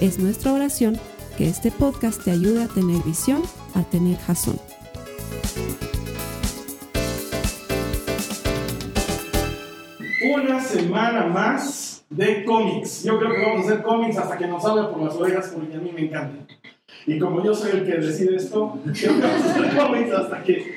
Es nuestra oración que este podcast te ayude a tener visión, a tener jazón. Una semana más de cómics. Yo creo que vamos a hacer cómics hasta que nos salga por las orejas porque a mí me encanta. Y como yo soy el que decide esto, creo que vamos a hacer cómics hasta que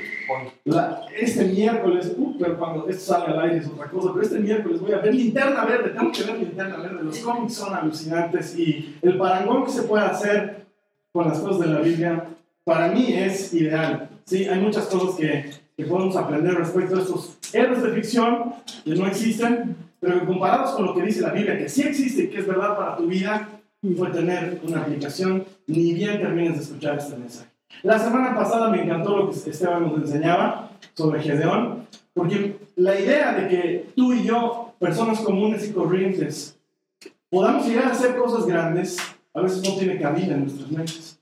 la- este miércoles, uh, pero cuando esto salga al aire es otra cosa, pero este miércoles voy a ver Linterna Verde, tengo que ver Linterna Verde, los cómics son alucinantes y el parangón que se puede hacer con las cosas de la Biblia, para mí es ideal. Sí, hay muchas cosas que, que podemos aprender respecto a estos héroes de ficción que no existen, pero que comparados con lo que dice la Biblia, que sí existe y que es verdad para tu vida, puede tener una aplicación, ni bien termines de escuchar este mensaje. La semana pasada me encantó lo que Esteban nos enseñaba sobre Gedeón, porque la idea de que tú y yo, personas comunes y corrientes, podamos llegar a hacer cosas grandes, a veces no tiene cabida en nuestras mentes.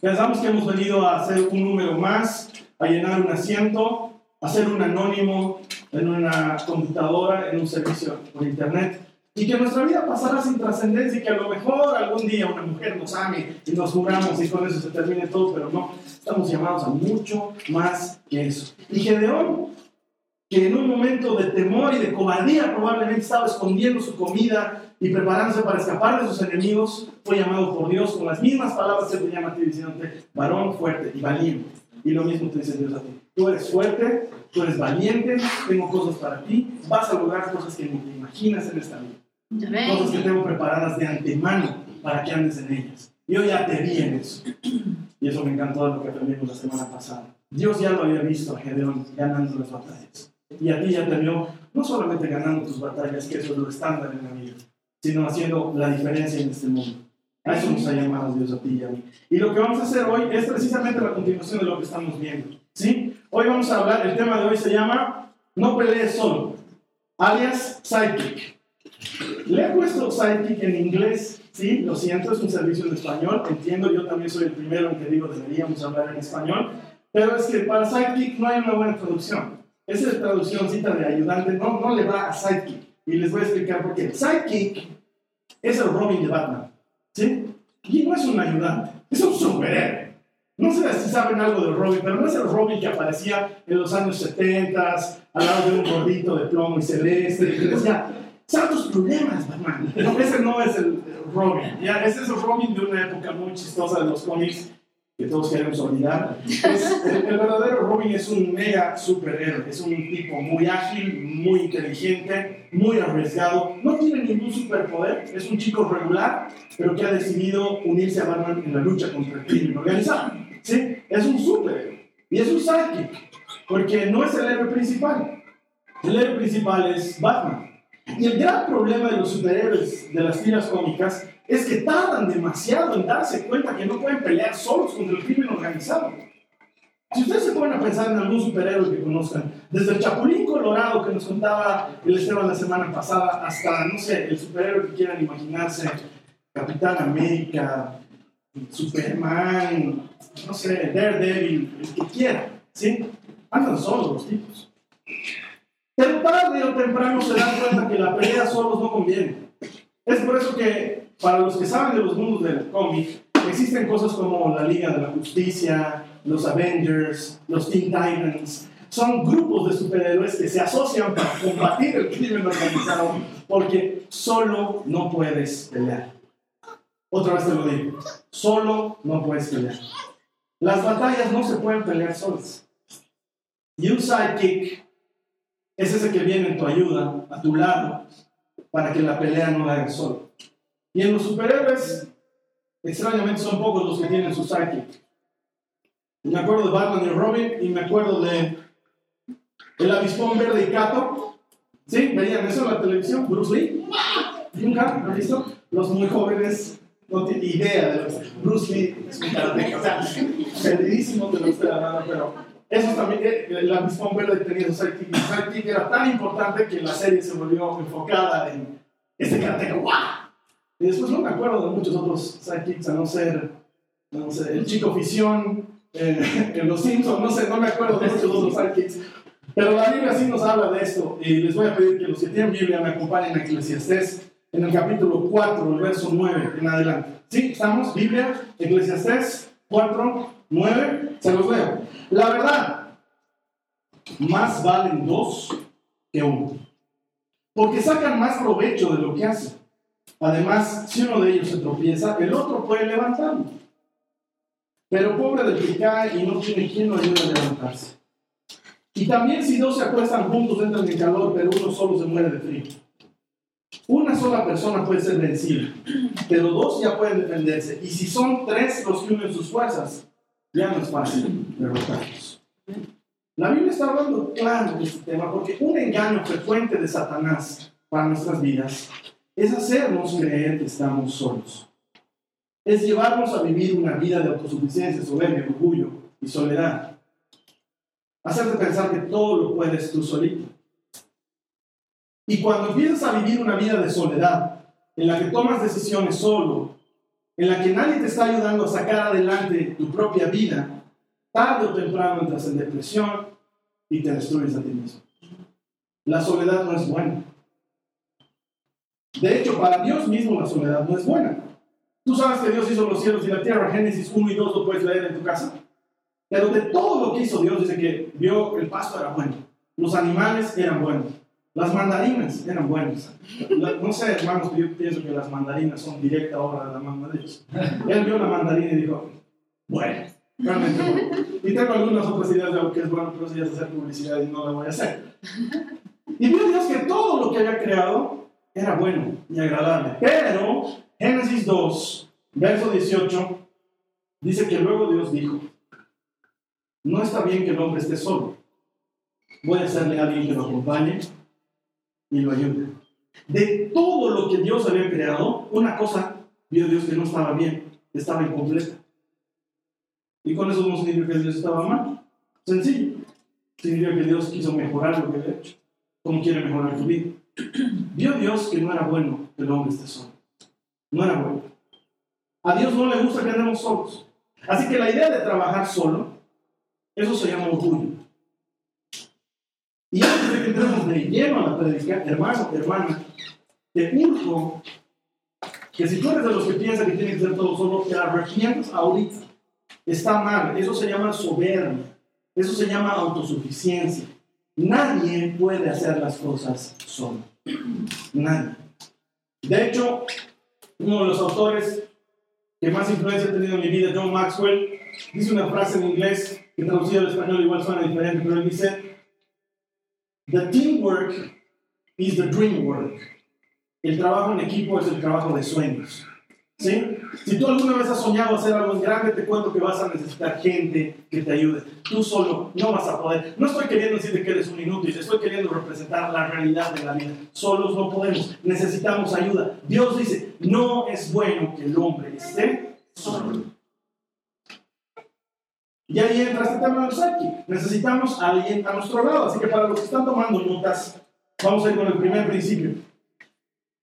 Pensamos que hemos venido a hacer un número más, a llenar un asiento, a ser un anónimo en una computadora, en un servicio por internet. Y que nuestra vida pasará sin trascendencia y que a lo mejor algún día una mujer nos ame y nos juramos y con eso se termine todo, pero no, estamos llamados a mucho más que eso. Y Gedeón, que en un momento de temor y de cobardía probablemente estaba escondiendo su comida y preparándose para escapar de sus enemigos, fue llamado por Dios con las mismas palabras que te llama a ti diciéndote, varón fuerte y valiente. Y lo mismo te dice Dios a ti. Tú eres fuerte, tú eres valiente, tengo cosas para ti, vas a lograr cosas que ni te imaginas en esta vida. Cosas que tengo preparadas de antemano para que andes en ellas. Yo ya te vi en eso. Y eso me encantó de lo que aprendimos la semana pasada. Dios ya lo había visto a Gedeón ganando las batallas. Y a ti ya te vio no solamente ganando tus batallas, que eso es lo estándar en la vida, sino haciendo la diferencia en este mundo. A eso nos ha llamado Dios a ti y a mí. Y lo que vamos a hacer hoy es precisamente la continuación de lo que estamos viendo. ¿sí? Hoy vamos a hablar, el tema de hoy se llama No pelees solo, alias Sidekick. Le he puesto Sidekick en inglés, sí, lo siento, es un servicio en español, entiendo, yo también soy el primero en que digo deberíamos hablar en español, pero es que para Sidekick no hay una buena traducción. Esa traduccióncita de ayudante no, no le va a Sidekick. Y les voy a explicar por qué. Sidekick es el Robin de Batman, ¿sí? Y no es un ayudante, es un superhéroe. No sé si saben algo del Robin, pero no es el Robin que aparecía en los años 70 al lado de un gordito de plomo y celeste, y que decía, santos problemas, Batman. No, ese no es el Robin, ya, ese es el Robin de una época muy chistosa de los cómics que todos queremos olvidar. Es- el, el verdadero Robin es un mega superhéroe, es un tipo muy ágil, muy inteligente, muy arriesgado, no tiene ningún superpoder, es un chico regular, pero que ha decidido unirse a Batman en la lucha contra el crimen organizado. ¿sí? Es un superhéroe y es un sidekick, porque no es el héroe principal. El héroe principal es Batman. Y el gran problema de los superhéroes de las tiras cómicas es que tardan demasiado en darse cuenta que no pueden pelear solos contra el crimen organizado. Si ustedes se ponen a pensar en algún superhéroe que conozcan, desde el Chapulín Colorado que nos contaba el Esteban la semana pasada, hasta, no sé, el superhéroe que quieran imaginarse, Capitán América, Superman, no sé, Daredevil, el que quiera, ¿sí? Andan solos los tipos. Pero tarde o temprano se dan cuenta que la pelea solos no conviene. Es por eso que, para los que saben de los mundos del cómic, existen cosas como la Liga de la Justicia, los Avengers, los Teen Titans. Son grupos de superhéroes que se asocian para combatir el crimen organizado porque solo no puedes pelear. Otra vez te lo digo, solo no puedes pelear. Las batallas no se pueden pelear solas. Y un sidekick es ese que viene en tu ayuda, a tu lado, para que la pelea no la hagas solo. Y en los superhéroes, extrañamente son pocos los que tienen su sidekick. Me acuerdo de Batman y Robin y me acuerdo de El Avispón Verde y Cato. ¿Sí? ¿Veían eso en la televisión? Bruce Lee. ¿Nunca? ¿Han visto? Los muy jóvenes no tiene idea de lo que Bruce Lee es un o sea, perdidísimo de lo estoy hablando, pero eso también, eh, la misma Verde tenía sidekick, sidekick era tan importante que la serie se volvió enfocada en este karateca, ¡guau! Y después no me acuerdo de muchos otros sidekicks, a no ser, no sé, el chico Fisión, eh, en Los Simpsons, no sé, no me acuerdo de muchos otros sidekicks. Pero la Biblia sí nos habla de esto, y les voy a pedir que los que tienen Biblia me acompañen a Eclesiastés en el capítulo 4, el verso 9 en adelante. ¿Sí? ¿Estamos? Biblia, Eclesiastés 4, 9, se los leo. La verdad, más valen dos que uno, porque sacan más provecho de lo que hacen. Además, si uno de ellos se tropieza, el otro puede levantarlo. Pero pobre del que y no tiene quien lo ayude a levantarse. Y también si dos se acuestan juntos entran en calor, pero uno solo se muere de frío. Una sola persona puede ser vencida, pero dos ya pueden defenderse. Y si son tres los que unen sus fuerzas, ya no es fácil derrotarlos. La Biblia está hablando claro de este tema porque un engaño frecuente de Satanás para nuestras vidas es hacernos creer que estamos solos. Es llevarnos a vivir una vida de autosuficiencia, soberbia, orgullo y soledad. Hacerte pensar que todo lo puedes tú solito. Y cuando empiezas a vivir una vida de soledad, en la que tomas decisiones solo, en la que nadie te está ayudando a sacar adelante tu propia vida, tarde o temprano entras en depresión y te destruyes a ti mismo. La soledad no es buena. De hecho, para Dios mismo la soledad no es buena. Tú sabes que Dios hizo los cielos y la tierra, Génesis 1 y 2 lo puedes leer en tu casa. Pero de todo lo que hizo Dios, dice que vio el pasto era bueno, los animales eran buenos, las mandarinas eran buenas. no sé, hermanos, yo pienso que las mandarinas son directa obra de la mano de Dios. Él vio la mandarina y dijo, bueno, realmente bueno. Y tengo algunas otras ideas de lo que es bueno, pero si es hacer publicidad y no la voy a hacer. Y vio Dios que todo lo que había creado era bueno y agradable. Pero Génesis 2, verso 18, dice que luego Dios dijo, no está bien que el hombre esté solo. Voy a hacerle a alguien que lo acompañe y lo ayude. De todo lo que Dios había creado, una cosa vio Dios que no estaba bien, estaba incompleta. Y con eso no significa que Dios estaba mal. Sencillo. Significa que Dios quiso mejorar lo que había hecho. Como quiere mejorar tu vida. Vio Dios que no era bueno que el hombre esté solo. No era bueno. A Dios no le gusta que andemos solos. Así que la idea de trabajar solo, eso se llama orgullo. Lleno a la predica, hermano, hermana, te urjo que si tú eres de los que piensan que tiene que ser todo solo, te arrepientas ahorita. Está mal. Eso se llama soberbia. Eso se llama autosuficiencia. Nadie puede hacer las cosas solo. Nadie. De hecho, uno de los autores que más influencia ha tenido en mi vida, John Maxwell, dice una frase en inglés que traducida al español igual suena diferente, pero él dice, The teamwork is the dream work. El trabajo en equipo es el trabajo de sueños. ¿Sí? Si tú alguna vez has soñado hacer algo grande, te cuento que vas a necesitar gente que te ayude. Tú solo no vas a poder. No estoy queriendo decirte que eres un inútil, estoy queriendo representar la realidad de la vida. Solos no podemos, necesitamos ayuda. Dios dice, no es bueno que el hombre esté solo. Y ahí entra este tema del aquí. Necesitamos a alguien a nuestro lado. Así que para los que están tomando notas, vamos a ir con el primer principio.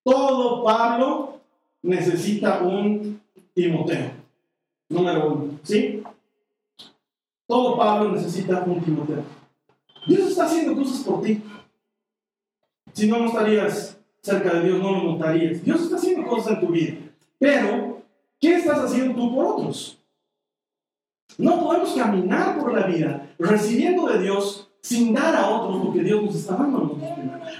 Todo Pablo necesita un Timoteo. Número uno. ¿Sí? Todo Pablo necesita un Timoteo. Dios está haciendo cosas por ti. Si no, no estarías cerca de Dios, no lo notarías. Dios está haciendo cosas en tu vida. Pero, ¿qué estás haciendo tú por otros? No podemos caminar por la vida recibiendo de Dios sin dar a otros lo que Dios nos está dando a nosotros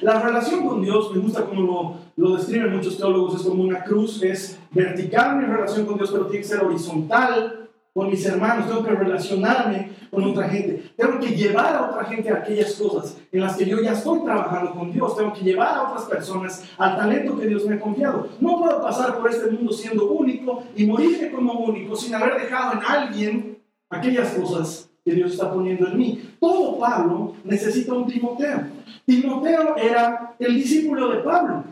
La relación con Dios, me gusta como lo, lo describen muchos teólogos, es como una cruz, es vertical mi relación con Dios, pero tiene que ser horizontal con mis hermanos, tengo que relacionarme con otra gente, tengo que llevar a otra gente a aquellas cosas en las que yo ya estoy trabajando con Dios, tengo que llevar a otras personas al talento que Dios me ha confiado. No puedo pasar por este mundo siendo único y morirme como único sin haber dejado en alguien aquellas cosas que Dios está poniendo en mí. Todo Pablo necesita un Timoteo. Timoteo era el discípulo de Pablo.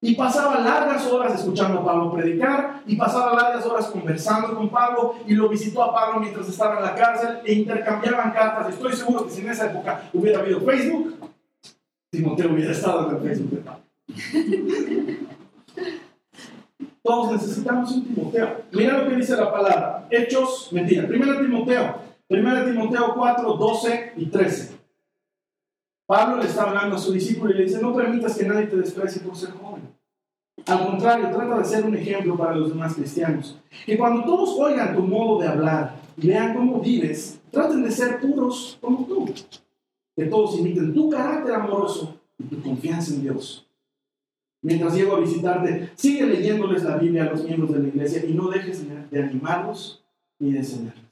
Y pasaba largas horas escuchando a Pablo predicar y pasaba largas horas conversando con Pablo y lo visitó a Pablo mientras estaba en la cárcel e intercambiaban cartas. Estoy seguro que si en esa época hubiera habido Facebook, Timoteo hubiera estado en el Facebook de Pablo. Todos necesitamos un Timoteo. Mira lo que dice la palabra. Hechos, mentira. Primero Timoteo. Primero Timoteo 4, 12 y 13. Pablo le está hablando a su discípulo y le dice, no permitas que nadie te desprecie por ser joven. Al contrario, trata de ser un ejemplo para los demás cristianos. Que cuando todos oigan tu modo de hablar y vean cómo vives, traten de ser puros como tú. Que todos imiten tu carácter amoroso y tu confianza en Dios. Mientras llego a visitarte, sigue leyéndoles la Biblia a los miembros de la iglesia y no dejes de animarlos ni de enseñarles.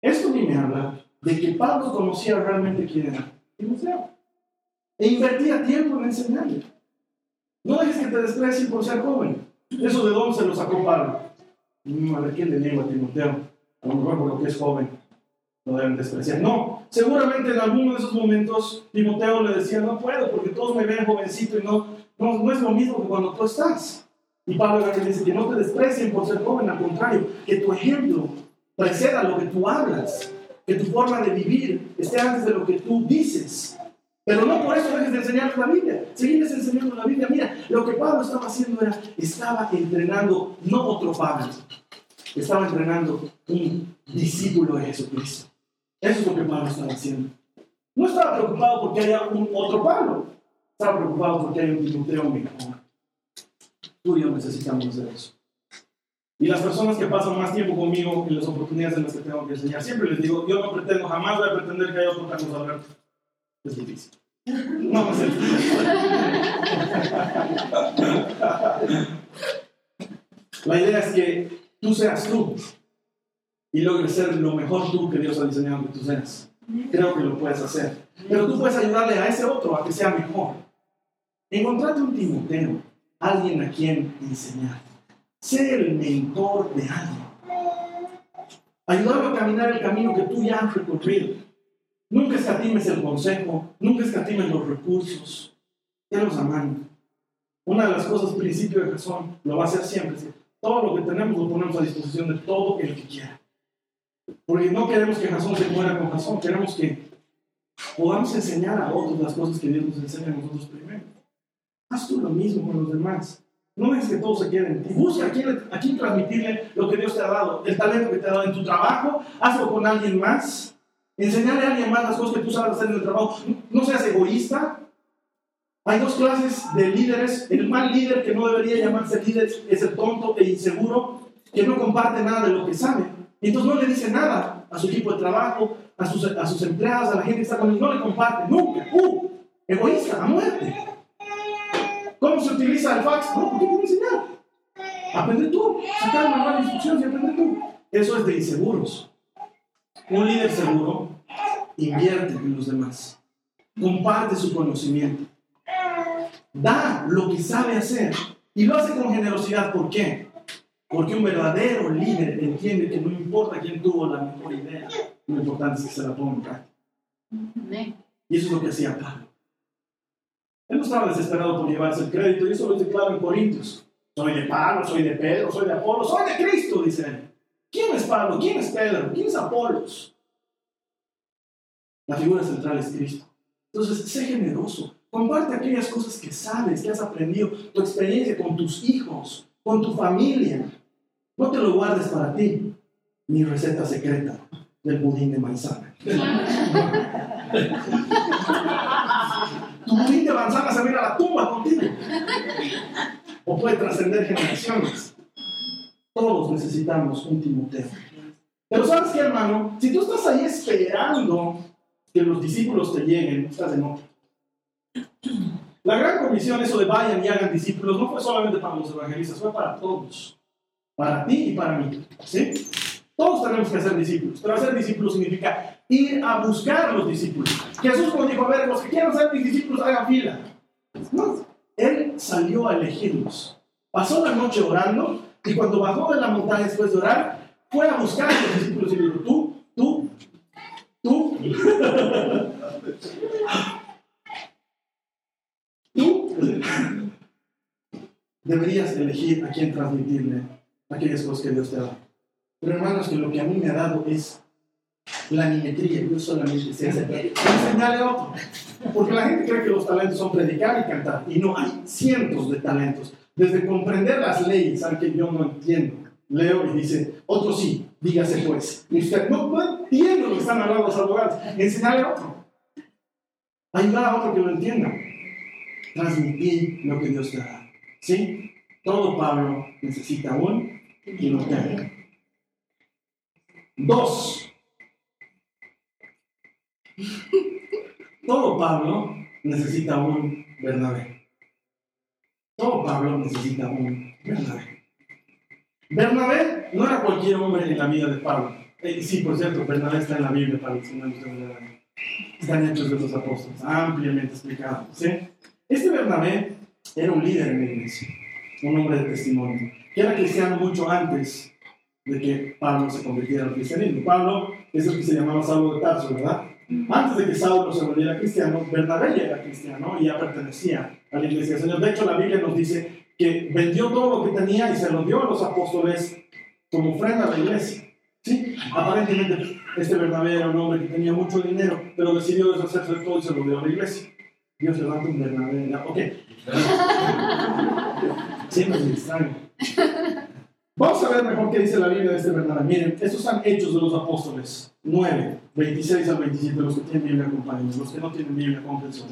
Esto a mí me habla de que Pablo conocía realmente quién era Timoteo e invertía tiempo en enseñarle. No dejes que te desprecien por ser joven. Eso de dónde se lo sacó Pablo. Mm, a ¿quién le niega a Timoteo? A lo mejor por lo que es joven. No deben despreciar. No, seguramente en alguno de esos momentos Timoteo le decía, no puedo porque todos me ven jovencito y no, no, es lo mismo que cuando tú estás. Y Pablo le dice que no te desprecien por ser joven, al contrario, que tu ejemplo preceda lo que tú hablas, que tu forma de vivir esté antes de lo que tú dices. Pero no por eso dejes de enseñar la Biblia. Seguirles enseñando la Biblia. Mira, lo que Pablo estaba haciendo era, estaba entrenando, no otro Pablo, estaba entrenando un discípulo de Jesucristo. Eso es lo que Pablo estaba haciendo. No estaba preocupado porque haya un otro Pablo. Estaba preocupado porque hay un Timoteo mejor. Tú y yo necesitamos hacer eso. Y las personas que pasan más tiempo conmigo en las oportunidades en las que tengo que enseñar, siempre les digo, yo no pretendo, jamás voy a pretender que haya otro Carlos Alberto. Es difícil. No me sé. La idea es que tú seas tú y logres ser lo mejor tú que Dios ha diseñado que tú seas. Creo que lo puedes hacer. Pero tú puedes ayudarle a ese otro a que sea mejor. Encontrate un Timoteo, alguien a quien enseñar. Sé el mentor de alguien. Ayudarlo a caminar el camino que tú ya has recorrido. Nunca escatimes el consejo, nunca escatimes los recursos. los amando. Una de las cosas, principio de razón, lo va a hacer siempre. Todo lo que tenemos lo ponemos a disposición de todo el que quiera. Porque no queremos que Jasón se muera con Jasón, queremos que podamos enseñar a otros las cosas que Dios nos enseña a nosotros primero. Haz tú lo mismo con los demás. No dejes que todos se queden. Y busca a quién, a quién transmitirle lo que Dios te ha dado, el talento que te ha dado en tu trabajo. Hazlo con alguien más. Enseñarle a alguien más las cosas que tú sabes hacer en el trabajo. No seas egoísta. Hay dos clases de líderes. El mal líder, que no debería llamarse líder, es el tonto e inseguro, que no comparte nada de lo que sabe. Y entonces no le dice nada a su equipo de trabajo, a sus, a sus empleados, a la gente que está con él. No le comparte, nunca. ¡Uh! Egoísta, a muerte. ¿Cómo se utiliza el fax? No, ¿por qué te enseñar? Aprende tú. Sacar una nueva instrucción y aprende tú. Eso es de inseguros. Un líder seguro invierte en los demás. Comparte su conocimiento. Da lo que sabe hacer. Y lo hace con generosidad. ¿Por qué? Porque un verdadero líder entiende que no importa quién tuvo la mejor idea, lo importante es que se la ponga en práctica. Y eso es lo que hacía Pablo. Él no estaba desesperado por llevarse el crédito, y eso lo dice claro en Corintios. Soy de Pablo, soy de Pedro, soy de Apolo, soy de Cristo, dice él. ¿Quién es Pablo? ¿Quién es Pedro? ¿Quién es Apolos? La figura central es Cristo. Entonces, sé generoso. Comparte aquellas cosas que sabes, que has aprendido, tu experiencia con tus hijos, con tu familia. No te lo guardes para ti. Mi receta secreta del budín de manzana. tu budín de manzana se va a ir a la tumba contigo. O puede trascender generaciones. Todos necesitamos un Timoteo. Pero sabes qué, hermano, si tú estás ahí esperando que los discípulos te lleguen, estás en otro. La gran comisión, eso de vayan y hagan discípulos, no fue solamente para los evangelistas, fue para todos. Para ti y para mí. ¿Sí? Todos tenemos que ser discípulos, pero hacer discípulos significa ir a buscar los discípulos. Jesús cuando dijo, a ver, los que quieran ser mis discípulos, hagan fila. No, él salió a elegirlos. Pasó la noche orando y cuando bajó de la montaña después de orar, fue a buscar a los discípulos y dijo, tú, tú, tú, tú, deberías elegir a quién transmitirle aquellas cosas que Dios te da. Pero hermanos, que lo que a mí me ha dado es la nimetría. Yo solamente sé enseñarle a otro. Porque la gente cree que los talentos son predicar y cantar. Y no, hay cientos de talentos. Desde comprender las leyes, al que yo no entiendo. Leo y dice, otro sí, dígase pues. Y usted, no, no entiendo lo que están hablando los abogados. Enseñarle a otro. Ayudar a otro que lo entienda. Transmitir lo que Dios te da. ¿Sí? Todo Pablo necesita un y lo tiene. Dos. Todo Pablo necesita un Bernabé. Todo Pablo necesita un Bernabé. Bernabé no era cualquier hombre en la vida de Pablo. Eh, sí, por cierto, Bernabé está en la Biblia para los Están hechos de los apóstoles, ampliamente explicado. ¿sí? Este Bernabé era un líder en la iglesia, un hombre de testimonio, que era cristiano mucho antes de que Pablo se convirtiera al cristianismo. Pablo es el que se llamaba Saulo de Tarso, ¿verdad? Antes de que Saulo se volviera cristiano, Bernabé ya era cristiano y ya pertenecía a la iglesia del Señor. De hecho, la Biblia nos dice que vendió todo lo que tenía y se lo dio a los apóstoles como ofrenda a la iglesia. ¿Sí? Aparentemente, este Bernabé era un hombre que tenía mucho dinero, pero decidió deshacerse de todo y se lo dio a la iglesia. Dios levanta un Bernabé. Ok. Siempre me extraño. Vamos a ver mejor qué dice la Biblia de este Bernabé. Miren, estos son hechos de los apóstoles. 9, 26 al 27. Los que tienen Biblia, acompáñenme. Los que no tienen Biblia, comprensión.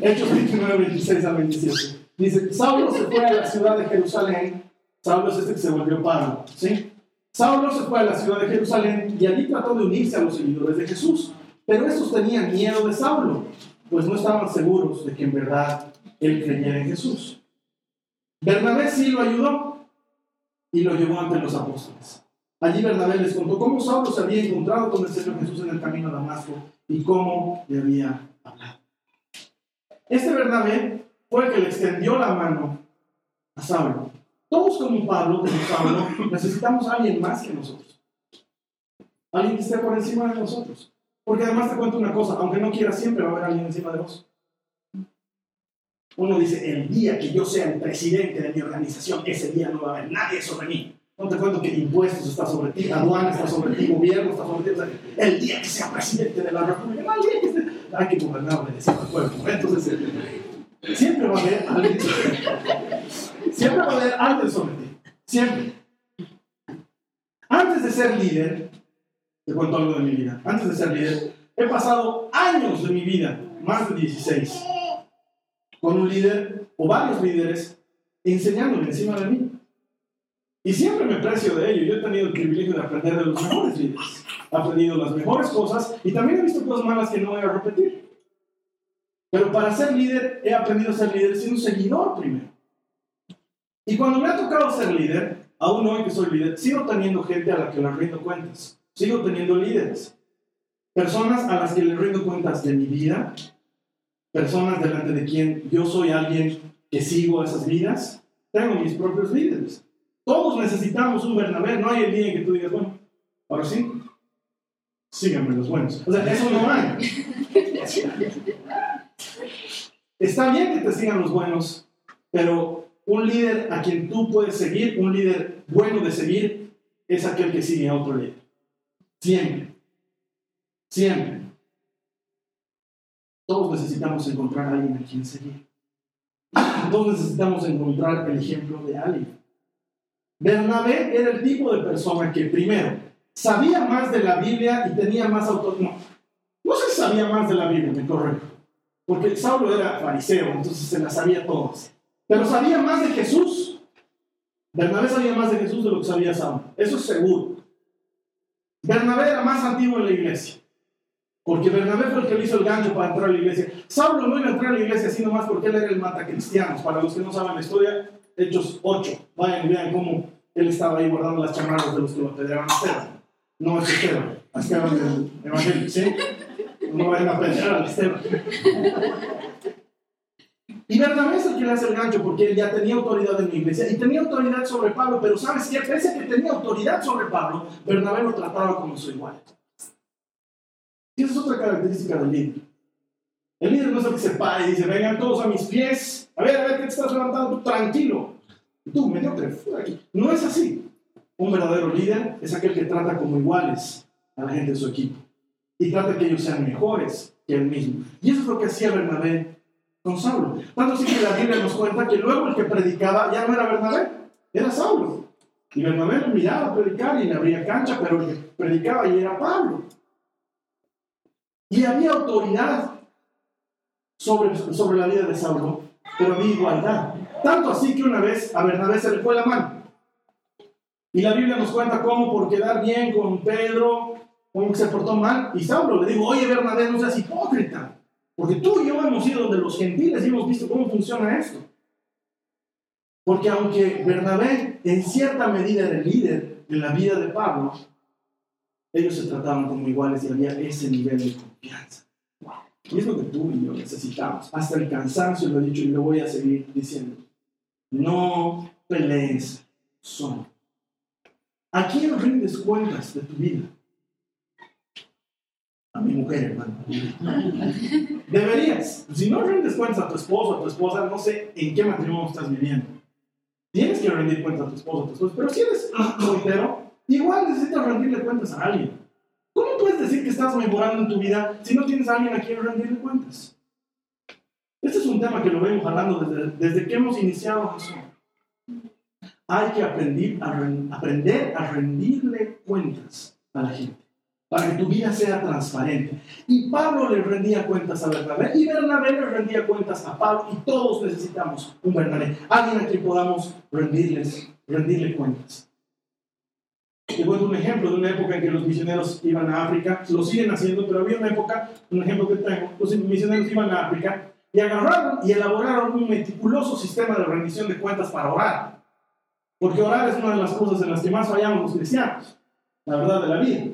Hechos 29, 26 al 27. Dice, Saulo se fue a la ciudad de Jerusalén. Saulo es este que se volvió Pablo. ¿Sí? Saulo se fue a la ciudad de Jerusalén y allí trató de unirse a los seguidores de Jesús. Pero estos tenían miedo de Saulo, pues no estaban seguros de que en verdad él creyera en Jesús. Bernabé sí lo ayudó y lo llevó ante los apóstoles. Allí Bernabé les contó cómo Saulo se había encontrado con el Señor Jesús en el camino a Damasco y cómo le había hablado. Este Bernabé fue el que le extendió la mano a Saulo. Todos como Pablo, como Saulo, necesitamos a alguien más que nosotros. Alguien que esté por encima de nosotros. Porque además te cuento una cosa, aunque no quieras, siempre va a haber alguien encima de vos. Uno dice, el día que yo sea el presidente de mi organización, ese día no va a haber nadie sobre mí. No te cuento que impuestos está sobre ti, aduana está sobre ti, gobierno está sobre ti. el día que sea presidente de la República, hay que gobernar, obedeciendo al pueblo. Entonces, siempre va a haber alguien sobre ti. Siempre va a haber alguien sobre ti. Siempre. Antes de ser líder, te cuento algo de mi vida. Antes de ser líder, he pasado años de mi vida, más de 16, con un líder o varios líderes enseñándome encima de mí. Y siempre me precio de ello. Yo he tenido el privilegio de aprender de los mejores líderes. He aprendido las mejores cosas y también he visto cosas malas que no voy a repetir. Pero para ser líder, he aprendido a ser líder siendo un seguidor primero. Y cuando me ha tocado ser líder, aún hoy que soy líder, sigo teniendo gente a la que le rindo cuentas. Sigo teniendo líderes. Personas a las que le rindo cuentas de mi vida. Personas delante de quien yo soy alguien que sigo esas vidas. Tengo mis propios líderes. Todos necesitamos un Bernabé. No hay el día en que tú digas, bueno, ahora sí, síganme los buenos. O sea, eso no hay. Está bien que te sigan los buenos, pero un líder a quien tú puedes seguir, un líder bueno de seguir, es aquel que sigue a otro líder. Siempre. Siempre. Todos necesitamos encontrar a alguien a quien seguir. Todos necesitamos encontrar el ejemplo de alguien. Bernabé era el tipo de persona que, primero, sabía más de la Biblia y tenía más autoridad. No, no si sabía más de la Biblia, me correcto. Porque Saulo era fariseo, entonces se la sabía todas. Pero sabía más de Jesús. Bernabé sabía más de Jesús de lo que sabía Saulo. Eso es seguro. Bernabé era más antiguo en la iglesia. Porque Bernabé fue el que le hizo el gancho para entrar a la iglesia. Saulo no iba a entrar a la iglesia sino más porque él era el matacristianos. Para los que no saben la historia, Hechos 8. Vayan y vean cómo él estaba ahí guardando las chamarras de los que lo apedreaban a Esteban. No es Esteban, a Esteban del Evangelio, ¿sí? No vayan a apedrear a Esteban. Y Bernabé es el que le hace el gancho porque él ya tenía autoridad en la iglesia y tenía autoridad sobre Pablo, pero ¿sabes qué? Pese a que tenía autoridad sobre Pablo, Bernabé lo trataba como su igual. Y esa es otra característica del líder. El líder no es el que se para y dice, vengan todos a mis pies. A ver, a ver, ¿qué te estás levantando? Tranquilo. tú, mediocre, no es así. Un verdadero líder es aquel que trata como iguales a la gente de su equipo y trata que ellos sean mejores que él mismo. Y eso es lo que hacía Bernabé con Saulo. Tanto así que la Biblia nos cuenta que luego el que predicaba ya no era Bernabé, era Saulo. Y Bernabé lo miraba predicar y le abría cancha, pero el que predicaba y era Pablo. Y había autoridad sobre, sobre la vida de Saulo, pero había igualdad. Tanto así que una vez a Bernabé se le fue la mano. Y la Biblia nos cuenta cómo por quedar bien con Pedro, cómo se portó mal. Y Saulo le dijo, oye Bernabé, no seas hipócrita. Porque tú y yo hemos ido de los gentiles y hemos visto cómo funciona esto. Porque aunque Bernabé en cierta medida era líder de la vida de Pablo, ellos se trataban como iguales y había ese nivel de confianza. Y es lo que tú y yo necesitamos. Hasta el cansancio lo he dicho y lo voy a seguir diciendo. No pelees solo. ¿A quién rindes cuentas de tu vida? A mi mujer, hermano. Deberías. Si no rindes cuentas a tu esposo, a tu esposa, no sé en qué matrimonio estás viviendo. Tienes que rendir cuentas a tu esposo, a tu esposa. Pero si eres soltero, igual necesitas rendirle cuentas a alguien. ¿Cómo puedes decir que estás mejorando en tu vida si no tienes a alguien a quien rendirle cuentas? Este es un tema que lo vengo hablando desde, desde que hemos iniciado eso. Hay que aprender a, aprender a rendirle cuentas a la gente para que tu vida sea transparente. Y Pablo le rendía cuentas a Bernabé y Bernabé le rendía cuentas a Pablo y todos necesitamos un Bernabé, alguien a quien podamos rendirles, rendirle cuentas. Te cuento un ejemplo de una época en que los misioneros iban a África, lo siguen haciendo, pero había una época, un ejemplo que tengo, los misioneros iban a África y agarraron y elaboraron un meticuloso sistema de rendición de cuentas para orar. Porque orar es una de las cosas en las que más fallamos los cristianos, la verdad de la vida.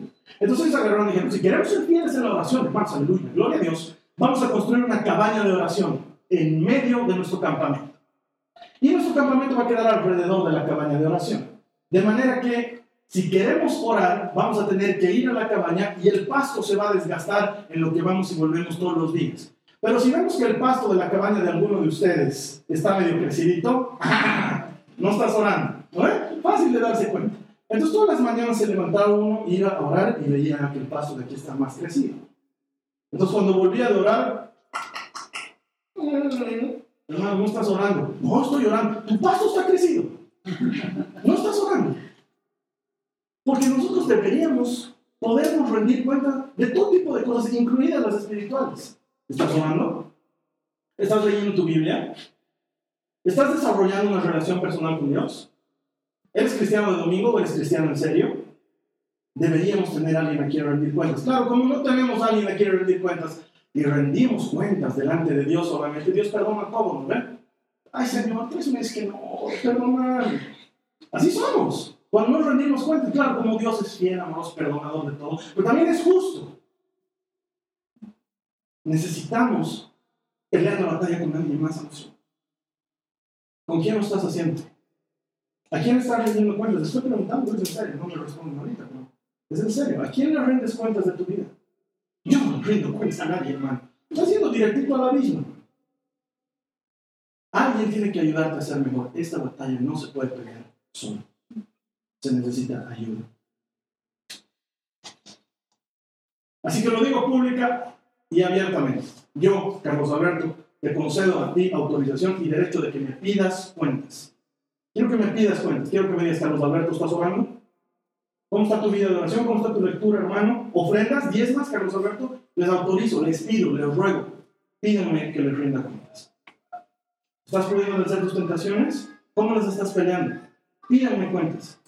Entonces ellos agarraron y dijeron, si queremos ser fieles en la oración, hermanos, aleluya, gloria a Dios, vamos a construir una cabaña de oración en medio de nuestro campamento. Y nuestro campamento va a quedar alrededor de la cabaña de oración. De manera que si queremos orar, vamos a tener que ir a la cabaña y el pasto se va a desgastar en lo que vamos y volvemos todos los días. Pero si vemos que el pasto de la cabaña de alguno de ustedes está medio crecidito, no estás orando. ¿no Fácil de darse cuenta. Entonces todas las mañanas se levantaba uno, iba a orar y veía que el paso de aquí está más crecido. Entonces cuando volvía a orar, hermano, no estás orando. No estoy orando. Tu paso está crecido. No estás. Porque nosotros deberíamos podernos rendir cuenta de todo tipo de cosas, incluidas las espirituales. ¿Estás orando? ¿Estás leyendo tu Biblia? ¿Estás desarrollando una relación personal con Dios? ¿Eres cristiano de domingo o eres cristiano en serio? Deberíamos tener a alguien a quien rendir cuentas. Claro, como no tenemos a alguien a quien rendir cuentas y rendimos cuentas delante de Dios, obviamente Dios perdona todo, ¿no? Ay, Señor, tres meses que no, perdona. Así somos. Cuando nos rendimos cuentas, claro, como Dios es fiel, amoroso, perdonador de todo, pero también es justo. Necesitamos pelear la batalla con alguien más, ¿Con quién lo estás haciendo? ¿A quién estás rendiendo cuentas? Estoy preguntando, es en serio, no me responden ahorita, pero es en serio. ¿A quién le rendes cuentas de tu vida? Yo no rindo cuentas a nadie, hermano. Estás yendo directito al abismo. Alguien tiene que ayudarte a ser mejor. Esta batalla no se puede pelear solo. Se necesita ayuda. Así que lo digo pública y abiertamente. Yo, Carlos Alberto, te concedo a ti autorización y derecho de que me pidas cuentas. Quiero que me pidas cuentas. Quiero que me digas, Carlos Alberto, ¿estás orando? ¿Cómo está tu vida de oración? ¿Cómo está tu lectura, hermano? ¿Ofrendas? ¿Diezmas, Carlos Alberto? Les autorizo, les pido, les ruego. Pídanme que les rinda cuentas. ¿Estás pudiendo vencer tus tentaciones? ¿Cómo las estás peleando? Pídanme cuentas.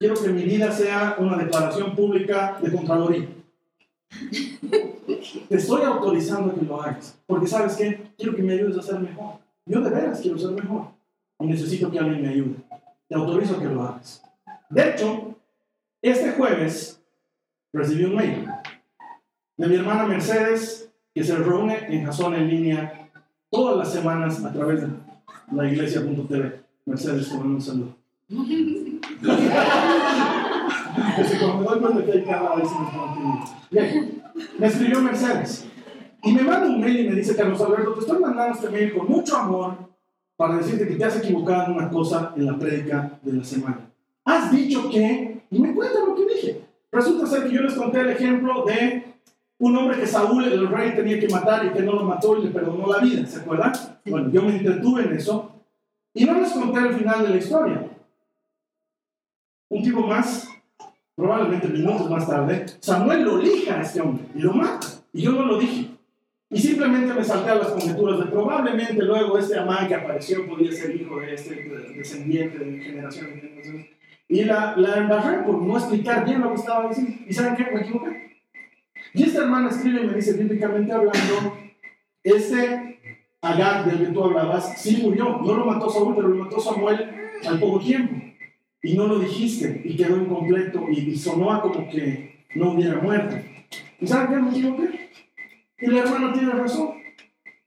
Quiero que mi vida sea una declaración pública de Contraloría. Te estoy autorizando a que lo hagas. Porque, ¿sabes qué? Quiero que me ayudes a ser mejor. Yo de veras quiero ser mejor y necesito que alguien me ayude. Te autorizo a que lo hagas. De hecho, este jueves recibí un mail de mi hermana Mercedes que se reúne en Jason en línea todas las semanas a través de la iglesia.tv. Mercedes, te mando un saludo. Bien, me escribió Mercedes y me manda un mail y me dice, Carlos Alberto, te estoy mandando este mail con mucho amor para decirte que te has equivocado en una cosa en la prédica de la semana. Has dicho que, y me cuenta lo que dije. Resulta ser que yo les conté el ejemplo de un hombre que Saúl, el rey, tenía que matar y que no lo mató y le perdonó la vida, ¿se acuerdan? Bueno, yo me entretuve en eso y no les conté el final de la historia. Un tipo más, probablemente minutos más tarde, Samuel lo elija a este hombre y lo mata. Y yo no lo dije. Y simplemente me salté a las conjeturas de probablemente luego este Amán que apareció podía ser hijo de este descendiente de mi generación. Y la, la embarré por no explicar bien lo que estaba diciendo. ¿Y saben qué? Me equivoqué. Y esta hermana escribe y me dice, bíblicamente hablando, ese Agag del que tú hablabas, sí murió. No lo mató Saúl, pero lo mató Samuel al poco tiempo. Y no lo dijiste y quedó incompleto y, sonó a como que no hubiera muerto. ¿Y saben qué? Me equivoqué. Y la hermana tiene razón.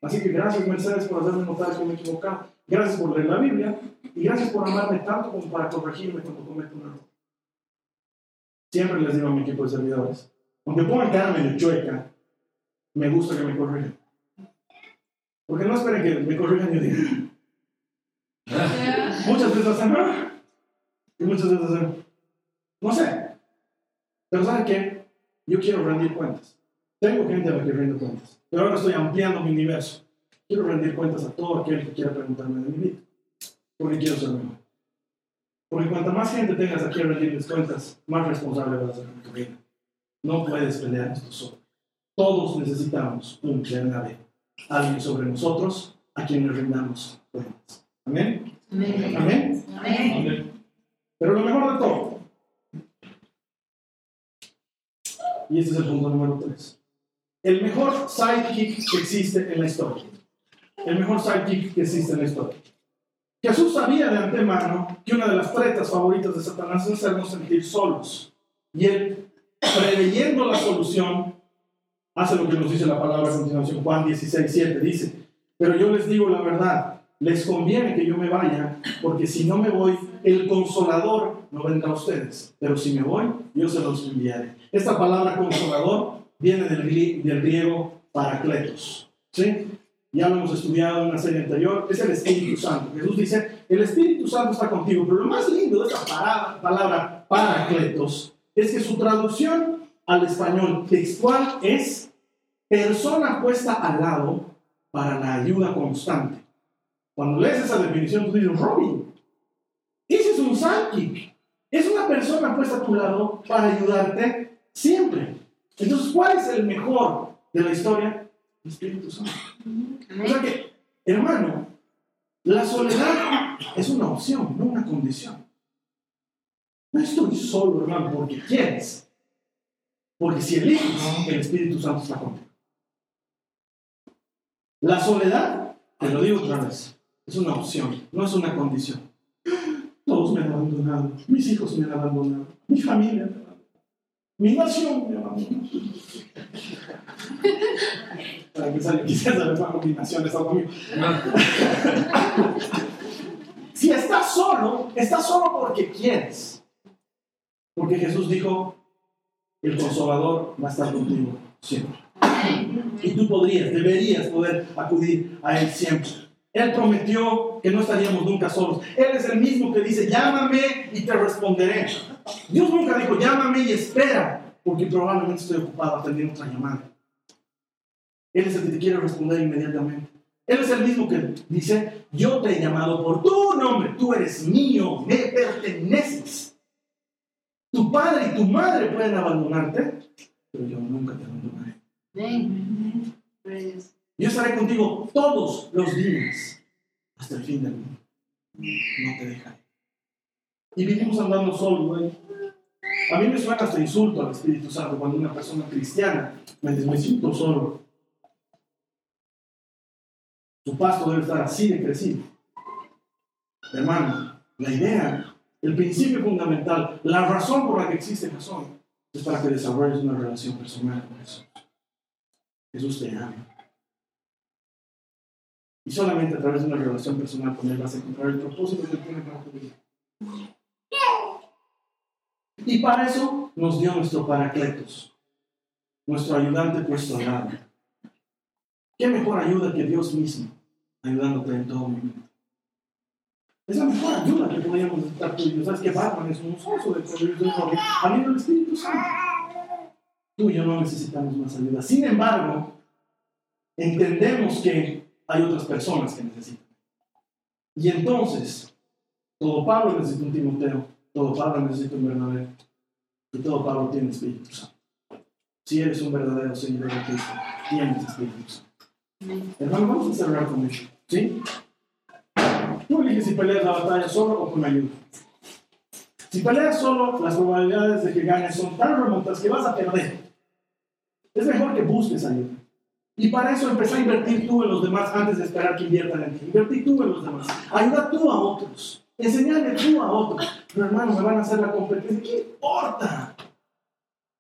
Así que gracias, Mercedes, por hacerme notar que me he equivocado. Gracias por leer la Biblia y gracias por amarme tanto como para corregirme cuando cometo un error. Siempre les digo a mi equipo de servidores, aunque pongan cara medio chueca, me gusta que me corrijan. Porque no esperen que me corrijan y digan. muchas veces hacen, y muchas veces no sé. Pero ¿saben qué? Yo quiero rendir cuentas. Tengo gente a la que rindo cuentas, pero ahora estoy ampliando mi universo. Quiero rendir cuentas a todo aquel que quiera preguntarme de mi vida, porque quiero ser mejor. Porque cuanta más gente tengas aquí a rendirles cuentas, más responsable vas a ser en tu vida. No puedes pelear esto solo. Todos necesitamos un B, alguien sobre nosotros a quien le rindamos cuentas. ¿Amén? Amén. ¿Amén? Pero lo mejor de todo, y este es el punto número 3 el mejor sidekick que existe en la historia. El mejor sidekick que existe en la historia. Jesús sabía de antemano que una de las tretas favoritas de Satanás es hacernos sentir solos. Y él, preveyendo la solución, hace lo que nos dice la palabra a continuación. Juan 16, 7 dice, pero yo les digo la verdad, les conviene que yo me vaya, porque si no me voy, el consolador no vendrá a ustedes. Pero si me voy, yo se los enviaré. Esta palabra consolador viene del, griego paracletos. ¿sí? Ya lo hemos estudiado en una serie anterior, es el Espíritu Santo. Jesús dice, el Espíritu Santo está contigo, pero lo más lindo de esta palabra, palabra paracletos es que su traducción al español textual es persona puesta al lado para la ayuda constante. Cuando lees esa definición, tú dices, Robin, ese es un psychic. Es una persona puesta a tu lado para ayudarte siempre. Entonces, ¿cuál es el mejor de la historia? El Espíritu Santo. O sea que, hermano, la soledad es una opción, no una condición. No estoy solo, hermano, porque quieres. Porque si eliges, el Espíritu Santo está contigo. La soledad, te lo digo otra vez, es una opción, no es una condición. Todos me han abandonado, mis hijos me han abandonado, mi familia mi nación mi abandonó. Para que sale, quizás se le mi nación, está conmigo. si estás solo, estás solo porque quieres. Porque Jesús dijo, el consolador va a estar contigo siempre. Y tú podrías, deberías poder acudir a Él siempre. Él prometió que no estaríamos nunca solos. Él es el mismo que dice, llámame y te responderé. Dios nunca dijo, llámame y espera, porque probablemente estoy ocupado atendiendo otra llamada. Él es el que te quiere responder inmediatamente. Él es el mismo que dice, yo te he llamado por tu nombre, tú eres mío, me perteneces. Tu padre y tu madre pueden abandonarte, pero yo nunca te abandonaré. Yo estaré contigo todos los días hasta el fin del mundo. No te dejaré. Y vivimos andando solos, güey. A mí me suena hasta insulto al Espíritu Santo cuando una persona cristiana me dice, me siento solo. Su pasto debe estar así de crecido. Hermano, la idea, el principio fundamental, la razón por la que existe Jesús es para que desarrolles una relación personal con Jesús. Jesús te ama. Y solamente a través de una relación personal con Él vas a encontrar el propósito que tiene para tu vida. Y para eso nos dio nuestro Paracletos, nuestro ayudante puesto al lado. ¿Qué mejor ayuda que Dios mismo, ayudándote en todo momento? Es la mejor ayuda que podríamos y yo. ¿Sabes que Batman es un oso de poder de? Amigo del Espíritu Santo. Tú y yo no necesitamos más ayuda. Sin embargo, entendemos que hay otras personas que necesitan. Y entonces, todo Pablo necesita un Timoteo, todo Pablo necesita un verdadero, y todo Pablo tiene Espíritu Santo. Si eres un verdadero seguidor de Cristo, tienes Espíritu Santo. Hermano, vamos a cerrar con eso. ¿Sí? Tú eliges si peleas la batalla solo o con ayuda. Si peleas solo, las probabilidades de que ganes son tan remotas que vas a perder. Es mejor que busques ayuda. Y para eso empezar a invertir tú en los demás antes de esperar que inviertan en ti. Invertir tú en los demás. Ayuda tú a otros. Enseñarle tú a otros. Pero hermano, me van a hacer la competencia. ¿Qué importa?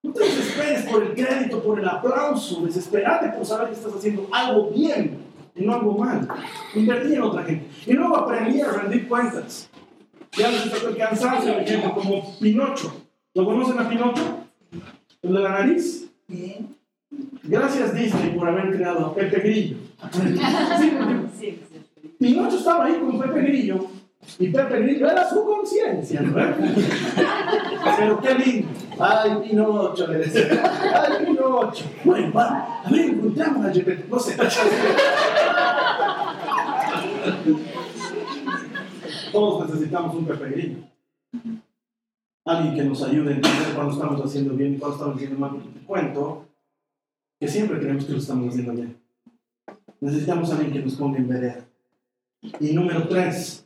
No te desesperes por el crédito, por el aplauso. Desesperate por saber que estás haciendo algo bien y no algo mal. Invertí en otra gente. Y luego aprendí a rendir cuentas. Ya les trató el cansancio, por ejemplo, como Pinocho. ¿Lo conocen a Pinocho? ¿El de la nariz? Gracias Disney por haber creado a Pepe Grillo. Pinocho estaba ahí con Pepe Grillo y Pepe Grillo era su conciencia, ¿no? Pero qué lindo. Ay, Pinocho, le decía. Ay, Pinocho. Bueno, va, a ver, encontramos a Gepetto. No sé. Todos necesitamos un Pepe Grillo. Alguien que nos ayude a entender cuando estamos haciendo bien y cuando estamos haciendo mal. Cuento que siempre creemos que lo estamos haciendo bien. Necesitamos a alguien que nos ponga en vereda. Y número tres,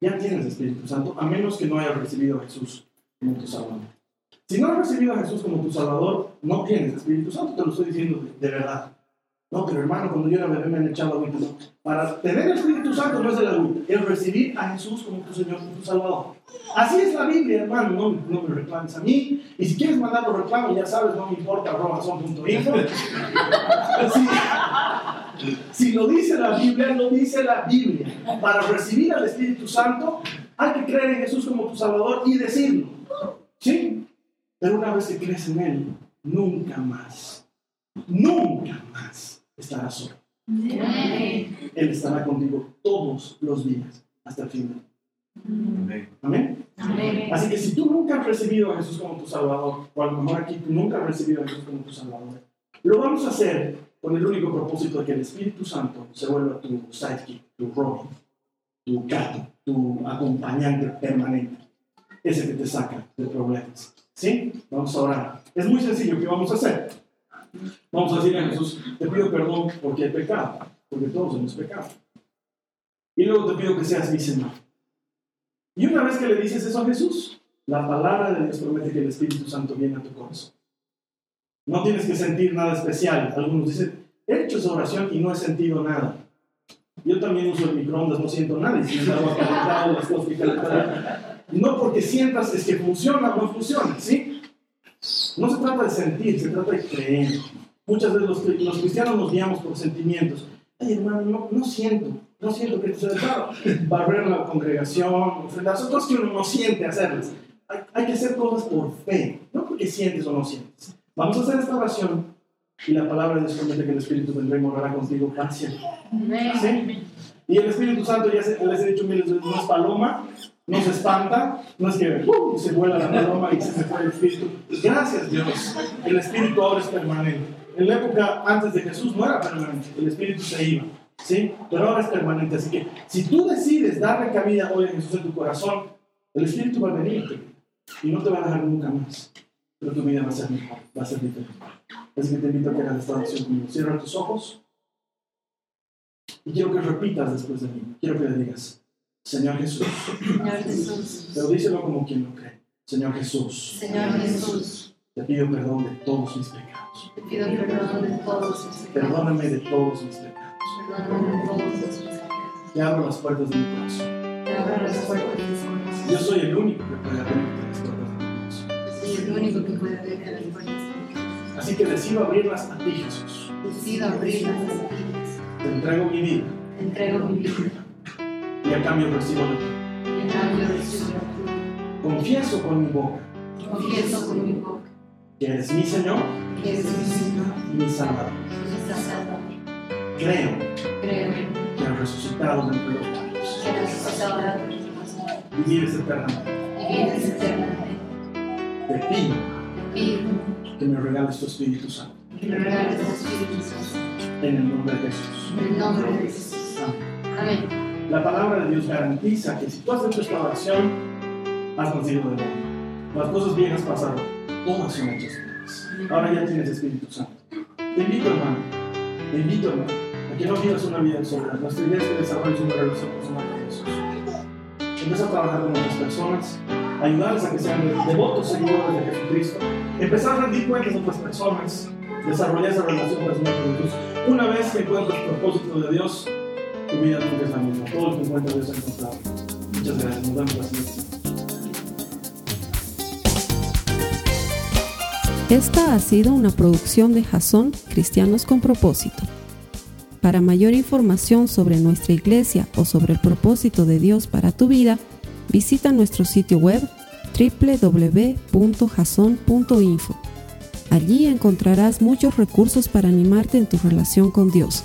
ya tienes Espíritu Santo, a menos que no hayas recibido a Jesús como tu Salvador. Si no has recibido a Jesús como tu Salvador, no tienes Espíritu Santo, te lo estoy diciendo de, verdad. No, pero hermano, cuando yo era bebé me han echado agüita. No. Para tener el Espíritu Santo no es de la agüita, es recibir a Jesús como tu Señor, como tu Salvador. Así es la Biblia, hermano, no, me reclames a mí. Y si quieres mandar los reclamos, ya sabes, no me importa, info. si, si lo dice la Biblia, lo dice la Biblia. Para recibir al Espíritu Santo, hay que creer en Jesús como tu Salvador y decirlo. ¿Sí? Pero una vez que crees en Él, nunca más, nunca más estarás solo. Él estará contigo todos los días hasta el final. Amén. Así que si tú nunca has recibido a Jesús como tu Salvador, o a lo mejor aquí tú nunca has recibido a Jesús como tu Salvador, lo vamos a hacer con el único propósito de que el Espíritu Santo se vuelva tu sidekick, tu Robin, tu gato, tu acompañante permanente, ese que te saca de problemas. ¿Sí? Vamos a orar. Es muy sencillo, ¿qué vamos a hacer? Vamos a decir a Jesús, te pido perdón porque he pecado, porque todos hemos pecado. Y luego te pido que seas mi. Y una vez que le dices eso a Jesús, la palabra de Dios promete que el Espíritu Santo viene a tu corazón. No tienes que sentir nada especial. Algunos dicen, he hecho esa oración y no he sentido nada. Yo también uso el microondas, no siento nada. Y si me las cosas que. No porque sientas es que funciona o no funciona, ¿sí? No se trata de sentir, se trata de creer. Muchas veces los, los cristianos nos guiamos por sentimientos. Ay, hermano, no, no siento. No siento que esto sea claro. Barrer la congregación, las cosas que uno no siente hacerlas. Hay, hay, que hacer cosas por fe, no porque sientes o no sientes. Vamos a hacer esta oración y la palabra de Dios promete que el Espíritu vendrá y morará contigo para ¿Sí? Y el Espíritu Santo, ya se, les he dicho miles veces, no es paloma, no se espanta, no es que uh, se vuela la paloma y se fue el Espíritu. Gracias Dios, el Espíritu ahora es permanente. En la época antes de Jesús no era permanente, el Espíritu se iba. ¿sí? Pero ahora es permanente. Así que si tú decides darle cabida hoy a Jesús en tu corazón, el Espíritu va a venirte y no te va a dejar nunca más. Pero tu vida va a ser mejor, va a ser diferente. Así que te invito a que hagas esta oración conmigo. Cierra tus ojos y quiero que repitas después de mí. Quiero que le digas, Señor Jesús. Señor Jesús. Pero díselo como quien lo cree. Señor Jesús. Señor Jesús. Te pido perdón de todos mis pecados. Te pido perdón de todos mis pecados. Perdóname de todos mis pecados. Te abro las puertas de mi corazón. Te abro las puertas de mi corazón. Yo soy el único que puede abrirte las puertas de mi corazón. Soy el único que puede abrirte las puertas de mi corazón. Así que decido abrirlas a ti, Jesús. Decido abrirlas a ti. Te entrego mi vida. Te entrego mi vida. Y a cambio recibo la tuya. Confieso con mi boca. Confieso con mi boca. Que eres mi Señor. Que eres mi Señor. Y mi Salvador. Creo, Creo que has resucitado de entre los muertos. Que has resucitado de entre los muertos y vives eternamente. y vives eternamente. Te pido Pido que me regales tu Espíritu Santo. que me regales tu Espíritu Santo. En el nombre de Jesús. En el nombre de Jesús. Amén. Amén. La palabra de Dios garantiza que si tú has hecho esta oración, has nacido de nuevo. Las cosas viejas pasaron, todas son hechas nuevas. Ahora ya tienes Espíritu Santo. Te invito, hermano, te invito, hermano, a que no vivas una vida en soledad. Nuestra idea es que desarrolles una relación personal con Jesús. Empieza a trabajar con otras personas, ayudarles a que sean devotos seguidores de Jesucristo, empezar a rendir cuentas a otras personas, desarrollar esa relación personal con Jesús. Una vez que encuentres el propósito de Dios, Muchas gracias. Nos la. Esta ha sido una producción de Jason Cristianos con Propósito. Para mayor información sobre nuestra iglesia o sobre el propósito de Dios para tu vida, visita nuestro sitio web www.jason.info. Allí encontrarás muchos recursos para animarte en tu relación con Dios,